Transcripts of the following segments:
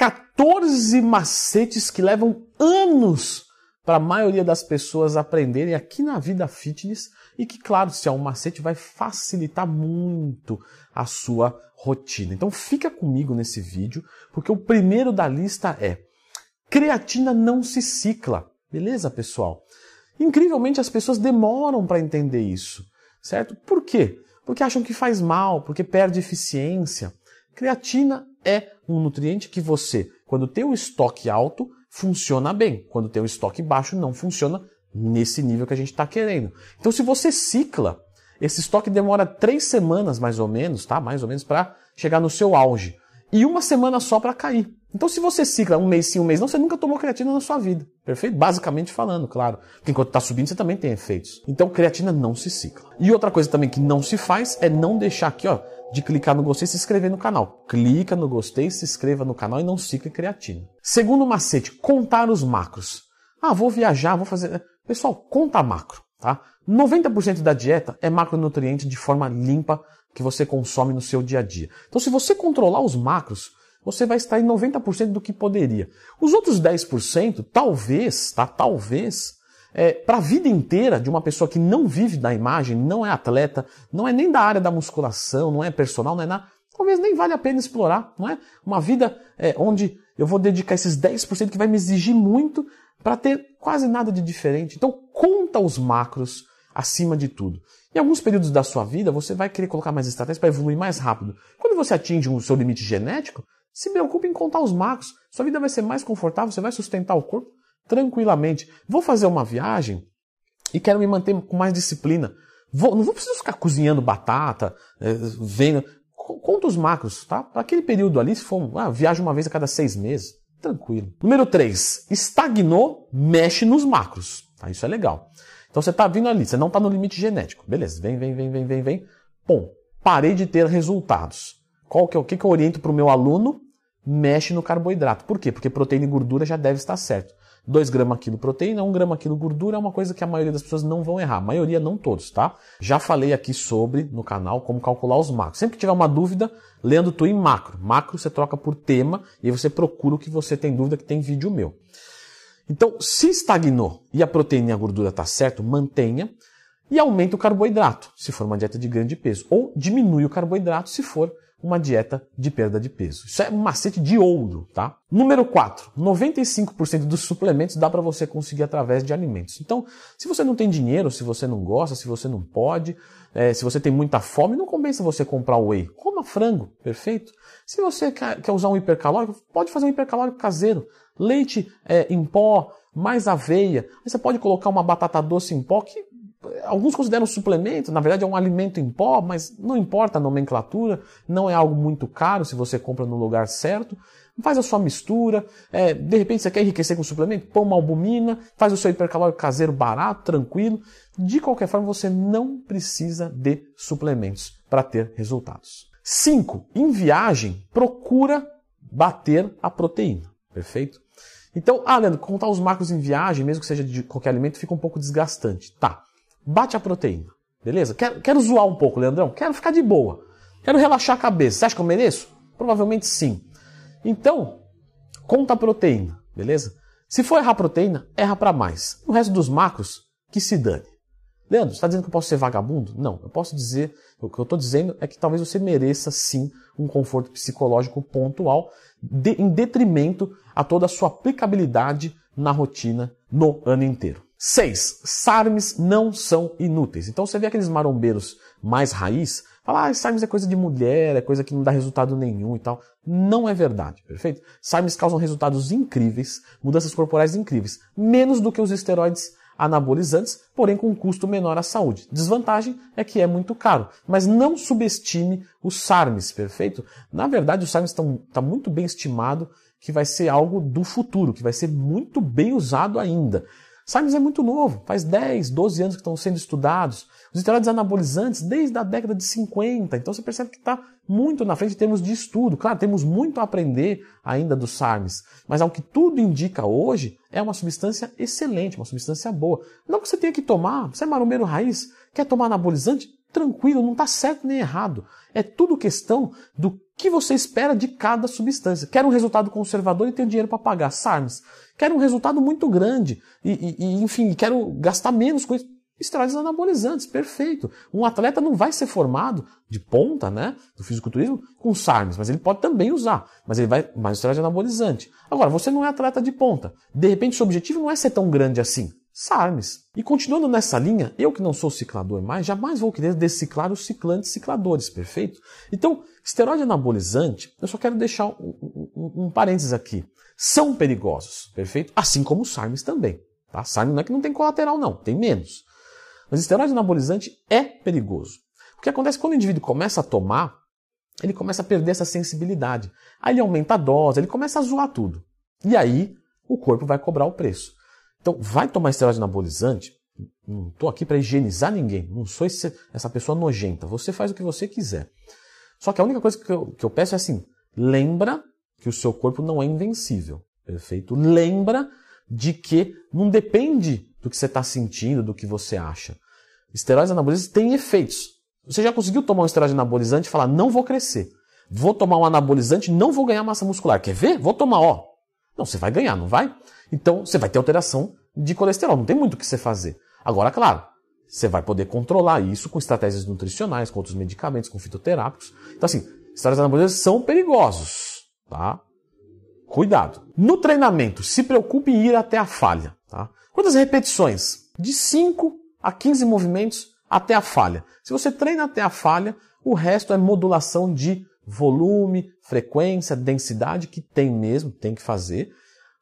14 macetes que levam anos para a maioria das pessoas aprenderem aqui na vida fitness e que, claro, se é um macete, vai facilitar muito a sua rotina. Então fica comigo nesse vídeo, porque o primeiro da lista é creatina não se cicla. Beleza, pessoal? Incrivelmente as pessoas demoram para entender isso, certo? Por quê? Porque acham que faz mal, porque perde eficiência. Creatina é um nutriente que você, quando tem o estoque alto, funciona bem. Quando tem o estoque baixo, não funciona nesse nível que a gente está querendo. Então, se você cicla, esse estoque demora três semanas mais ou menos, tá? Mais ou menos para chegar no seu auge e uma semana só para cair. Então, se você cicla um mês sim, um mês não, você nunca tomou creatina na sua vida. Perfeito? Basicamente falando, claro. Porque enquanto está subindo, você também tem efeitos. Então, creatina não se cicla. E outra coisa também que não se faz é não deixar aqui, ó, de clicar no gostei e se inscrever no canal. Clica no gostei, se inscreva no canal e não cicle creatina. Segundo macete, contar os macros. Ah, vou viajar, vou fazer. Pessoal, conta macro, tá? 90% da dieta é macronutriente de forma limpa que você consome no seu dia a dia. Então, se você controlar os macros, você vai extrair 90% do que poderia. Os outros 10%, talvez, tá? Talvez, é, para a vida inteira de uma pessoa que não vive da imagem, não é atleta, não é nem da área da musculação, não é personal, não é nada, talvez nem vale a pena explorar, não é? Uma vida é, onde eu vou dedicar esses 10% que vai me exigir muito para ter quase nada de diferente. Então, conta os macros acima de tudo. Em alguns períodos da sua vida, você vai querer colocar mais estratégias para evoluir mais rápido. Quando você atinge o seu limite genético, se preocupe em contar os macros. Sua vida vai ser mais confortável, você vai sustentar o corpo tranquilamente. Vou fazer uma viagem e quero me manter com mais disciplina. Vou, não vou precisar ficar cozinhando batata, é, vendo. Conta os macros, tá? Para aquele período ali, se for, ah, viaja uma vez a cada seis meses, tranquilo. Número 3. Estagnou, mexe nos macros. Tá? Isso é legal. Então você está vindo ali, você não está no limite genético. Beleza, vem, vem, vem, vem, vem, vem. Bom, parei de ter resultados. Qual que é o que, que eu oriento para o meu aluno? Mexe no carboidrato. Por quê? Porque proteína e gordura já deve estar certo. 2 gramas quilo proteína, 1 grama quilo gordura é uma coisa que a maioria das pessoas não vão errar. A maioria, não todos, tá? Já falei aqui sobre, no canal, como calcular os macros. Sempre que tiver uma dúvida, lendo tu em macro. Macro você troca por tema e você procura o que você tem dúvida que tem vídeo meu. Então, se estagnou e a proteína e a gordura está certo, mantenha e aumenta o carboidrato, se for uma dieta de grande peso. Ou diminui o carboidrato se for uma dieta de perda de peso. Isso é um macete de ouro, tá? Número 4. 95% dos suplementos dá para você conseguir através de alimentos. Então, se você não tem dinheiro, se você não gosta, se você não pode, é, se você tem muita fome, não compensa você comprar whey. Coma frango, perfeito? Se você quer, usar um hipercalórico, pode fazer um hipercalórico caseiro. Leite é, em pó, mais aveia. Aí você pode colocar uma batata doce em pó que alguns consideram suplemento, na verdade é um alimento em pó, mas não importa a nomenclatura, não é algo muito caro se você compra no lugar certo. Faz a sua mistura, é, de repente você quer enriquecer com suplemento, põe uma albumina, faz o seu hipercalórico caseiro barato, tranquilo. De qualquer forma, você não precisa de suplementos para ter resultados. 5. Em viagem, procura bater a proteína. Perfeito? Então, ah, Leandro, contar os macros em viagem, mesmo que seja de qualquer alimento, fica um pouco desgastante. Tá bate a proteína. Beleza? Quero, quero zoar um pouco, Leandrão. Quero ficar de boa. Quero relaxar a cabeça. Você acha que eu mereço? Provavelmente sim. Então, conta a proteína. Beleza? Se for errar a proteína, erra para mais. O resto dos macros, que se dane. Leandro, você está dizendo que eu posso ser vagabundo? Não, eu posso dizer, o que eu estou dizendo é que talvez você mereça sim um conforto psicológico pontual, de, em detrimento a toda a sua aplicabilidade na rotina no ano inteiro. 6. SARMs não são inúteis. Então você vê aqueles marombeiros mais raiz, fala, ah, SARMs é coisa de mulher, é coisa que não dá resultado nenhum e tal. Não é verdade, perfeito? SARMs causam resultados incríveis, mudanças corporais incríveis, menos do que os esteroides anabolizantes, porém com um custo menor à saúde. Desvantagem é que é muito caro, mas não subestime os SARMs, perfeito? Na verdade, os SARMs estão tá muito bem estimado que vai ser algo do futuro, que vai ser muito bem usado ainda. Simons é muito novo, faz 10, 12 anos que estão sendo estudados. Os esteroides anabolizantes desde a década de 50, então você percebe que está muito na frente em termos de estudo. Claro, temos muito a aprender ainda dos SARMs, mas ao que tudo indica hoje, é uma substância excelente, uma substância boa. Não que você tenha que tomar, você é marombeiro raiz, quer tomar anabolizante? Tranquilo, não está certo nem errado. É tudo questão do que você espera de cada substância. Quero um resultado conservador e tenho dinheiro para pagar. SARMs. Quero um resultado muito grande e, e, e, enfim, quero gastar menos com isso. Esteroides anabolizantes, perfeito. Um atleta não vai ser formado de ponta, né, do fisiculturismo com SARMs, mas ele pode também usar, mas ele vai mais esteroide anabolizante. Agora, você não é atleta de ponta. De repente, seu objetivo não é ser tão grande assim. SARMs. E continuando nessa linha, eu que não sou ciclador mais, jamais vou querer deciclar os ciclantes cicladores, perfeito? Então, esteroide anabolizante, eu só quero deixar um, um, um parênteses aqui. São perigosos, perfeito? Assim como os SARMs também. Tá? SARM não é que não tem colateral, não, tem menos. Mas esteroide anabolizante é perigoso. O que acontece quando o indivíduo começa a tomar, ele começa a perder essa sensibilidade. Aí ele aumenta a dose, ele começa a zoar tudo. E aí o corpo vai cobrar o preço. Então, vai tomar esteroide anabolizante? Não estou aqui para higienizar ninguém. Não sou esse, essa pessoa nojenta. Você faz o que você quiser. Só que a única coisa que eu, que eu peço é assim: lembra que o seu corpo não é invencível. Perfeito? Lembra de que não depende do que você está sentindo, do que você acha. Esteroides anabolizantes têm efeitos. Você já conseguiu tomar um esteroide anabolizante e falar, não vou crescer. Vou tomar um anabolizante, não vou ganhar massa muscular. Quer ver? Vou tomar, ó. Não, você vai ganhar, não vai? Então, você vai ter alteração de colesterol. Não tem muito o que você fazer. Agora, claro, você vai poder controlar isso com estratégias nutricionais, com outros medicamentos, com fitoterápicos. Então, assim, esteroides anabolizantes são perigosos, tá? Cuidado. No treinamento, se preocupe em ir até a falha. Tá? Quantas repetições? De 5 a 15 movimentos até a falha. Se você treina até a falha, o resto é modulação de volume, frequência, densidade, que tem mesmo, tem que fazer.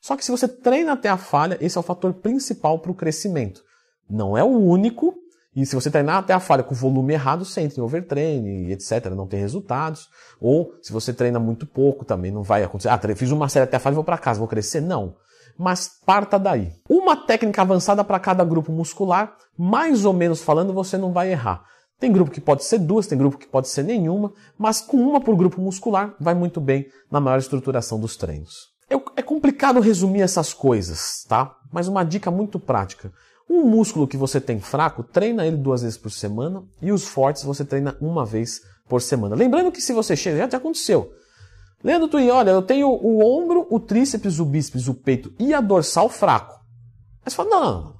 Só que se você treina até a falha, esse é o fator principal para o crescimento. Não é o único, e se você treinar até a falha com volume errado, você entra em overtraining, etc., não tem resultados. Ou se você treina muito pouco, também não vai acontecer. Ah, fiz uma série até a falha vou para casa, vou crescer? Não. Mas parta daí. Uma técnica avançada para cada grupo muscular, mais ou menos falando, você não vai errar. Tem grupo que pode ser duas, tem grupo que pode ser nenhuma, mas com uma por grupo muscular vai muito bem na maior estruturação dos treinos. É complicado resumir essas coisas, tá? Mas uma dica muito prática. Um músculo que você tem fraco, treina ele duas vezes por semana e os fortes você treina uma vez por semana. Lembrando que se você chega, já, aconteceu. Leandro Twin, olha, eu tenho o ombro, o tríceps, o bíceps, o peito e a dorsal fraco. Aí você fala, não.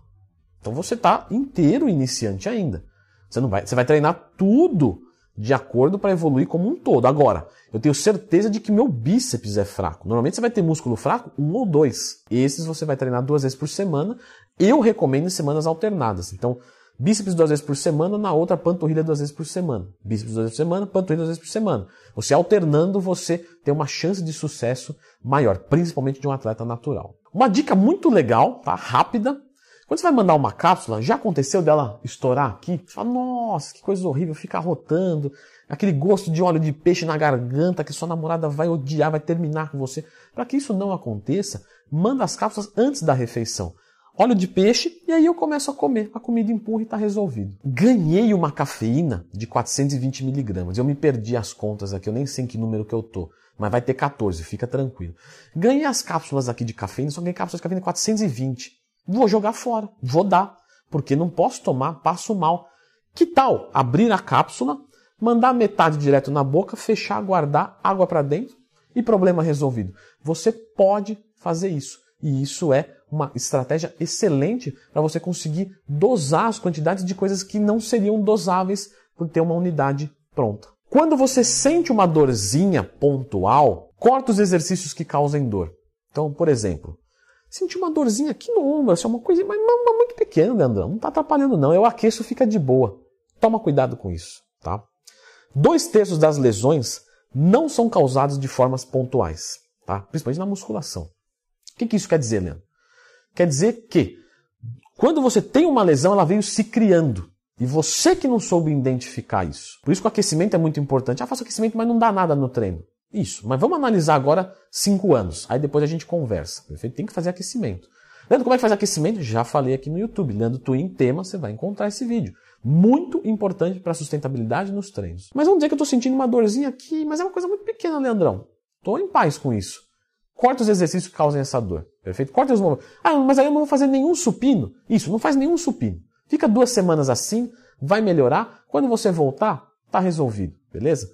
Então você está inteiro iniciante ainda. Você não vai, você vai treinar tudo de acordo para evoluir como um todo. Agora, eu tenho certeza de que meu bíceps é fraco. Normalmente você vai ter músculo fraco, um ou dois. Esses você vai treinar duas vezes por semana eu recomendo em semanas alternadas. Então, bíceps duas vezes por semana, na outra panturrilha duas vezes por semana. Bíceps duas vezes por semana, panturrilha duas vezes por semana. Você alternando, você tem uma chance de sucesso maior, principalmente de um atleta natural. Uma dica muito legal, tá? Rápida. Quando você vai mandar uma cápsula, já aconteceu dela estourar aqui? Você fala, nossa, que coisa horrível, ficar rotando, aquele gosto de óleo de peixe na garganta que sua namorada vai odiar, vai terminar com você. Para que isso não aconteça, manda as cápsulas antes da refeição óleo de peixe e aí eu começo a comer. A comida empurra e está resolvido. Ganhei uma cafeína de 420 miligramas. Eu me perdi as contas aqui, eu nem sei em que número que eu tô. Mas vai ter 14, fica tranquilo. Ganhei as cápsulas aqui de cafeína, só ganhei cápsulas de cafeína 420. Vou jogar fora, vou dar, porque não posso tomar, passo mal. Que tal abrir a cápsula, mandar metade direto na boca, fechar, guardar água para dentro e problema resolvido? Você pode fazer isso. E isso é uma estratégia excelente para você conseguir dosar as quantidades de coisas que não seriam dosáveis por ter uma unidade pronta. Quando você sente uma dorzinha pontual, corta os exercícios que causem dor. Então, por exemplo, senti uma dorzinha aqui no ombro, assim, uma coisa mas, mas muito pequena, Leandrão, não está atrapalhando não, eu aqueço, fica de boa. Toma cuidado com isso, tá? Dois terços das lesões não são causados de formas pontuais, tá? Principalmente na musculação. O que, que isso quer dizer, Leandro? Quer dizer que quando você tem uma lesão, ela veio se criando. E você que não soube identificar isso. Por isso que o aquecimento é muito importante. Ah, faço aquecimento, mas não dá nada no treino. Isso. Mas vamos analisar agora cinco anos. Aí depois a gente conversa. Perfeito? Tem que fazer aquecimento. Leandro, como é que faz aquecimento? Já falei aqui no YouTube. Leandro Twin tema, você vai encontrar esse vídeo. Muito importante para a sustentabilidade nos treinos. Mas vamos dizer que eu estou sentindo uma dorzinha aqui, mas é uma coisa muito pequena, Leandrão. Estou em paz com isso. Corta os exercícios que causam essa dor. Perfeito? Corta os movimentos. Ah, mas aí eu não vou fazer nenhum supino. Isso, não faz nenhum supino. Fica duas semanas assim, vai melhorar. Quando você voltar, tá resolvido, beleza?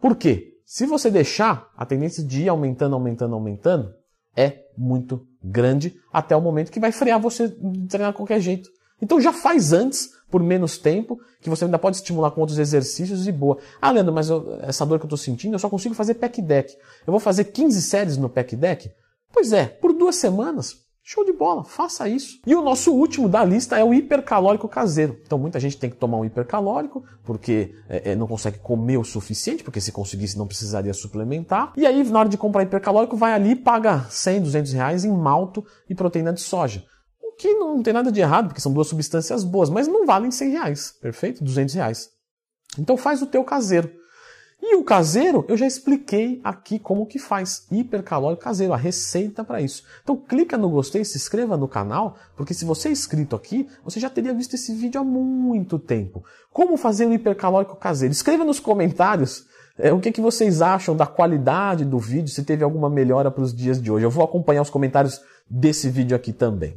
Por quê? Se você deixar, a tendência de ir aumentando, aumentando, aumentando é muito grande até o momento que vai frear você de treinar de qualquer jeito. Então já faz antes, por menos tempo, que você ainda pode estimular com outros exercícios e boa. Ah, Leandro, mas eu, essa dor que eu estou sentindo, eu só consigo fazer pack deck. Eu vou fazer 15 séries no pack deck? Pois é, por duas semanas. Show de bola, faça isso. E o nosso último da lista é o hipercalórico caseiro. Então muita gente tem que tomar um hipercalórico porque é, é, não consegue comer o suficiente, porque se conseguisse não precisaria suplementar. E aí na hora de comprar hipercalórico vai ali e paga 100, 200 reais em malto e proteína de soja. O que não tem nada de errado, porque são duas substâncias boas, mas não valem 100 reais, perfeito? 200 reais. Então faz o teu caseiro. E o caseiro, eu já expliquei aqui como que faz. Hipercalórico caseiro, a receita para isso. Então clica no gostei, se inscreva no canal, porque se você é inscrito aqui, você já teria visto esse vídeo há muito tempo. Como fazer o hipercalórico caseiro? Escreva nos comentários é, o que, que vocês acham da qualidade do vídeo, se teve alguma melhora para os dias de hoje. Eu vou acompanhar os comentários desse vídeo aqui também.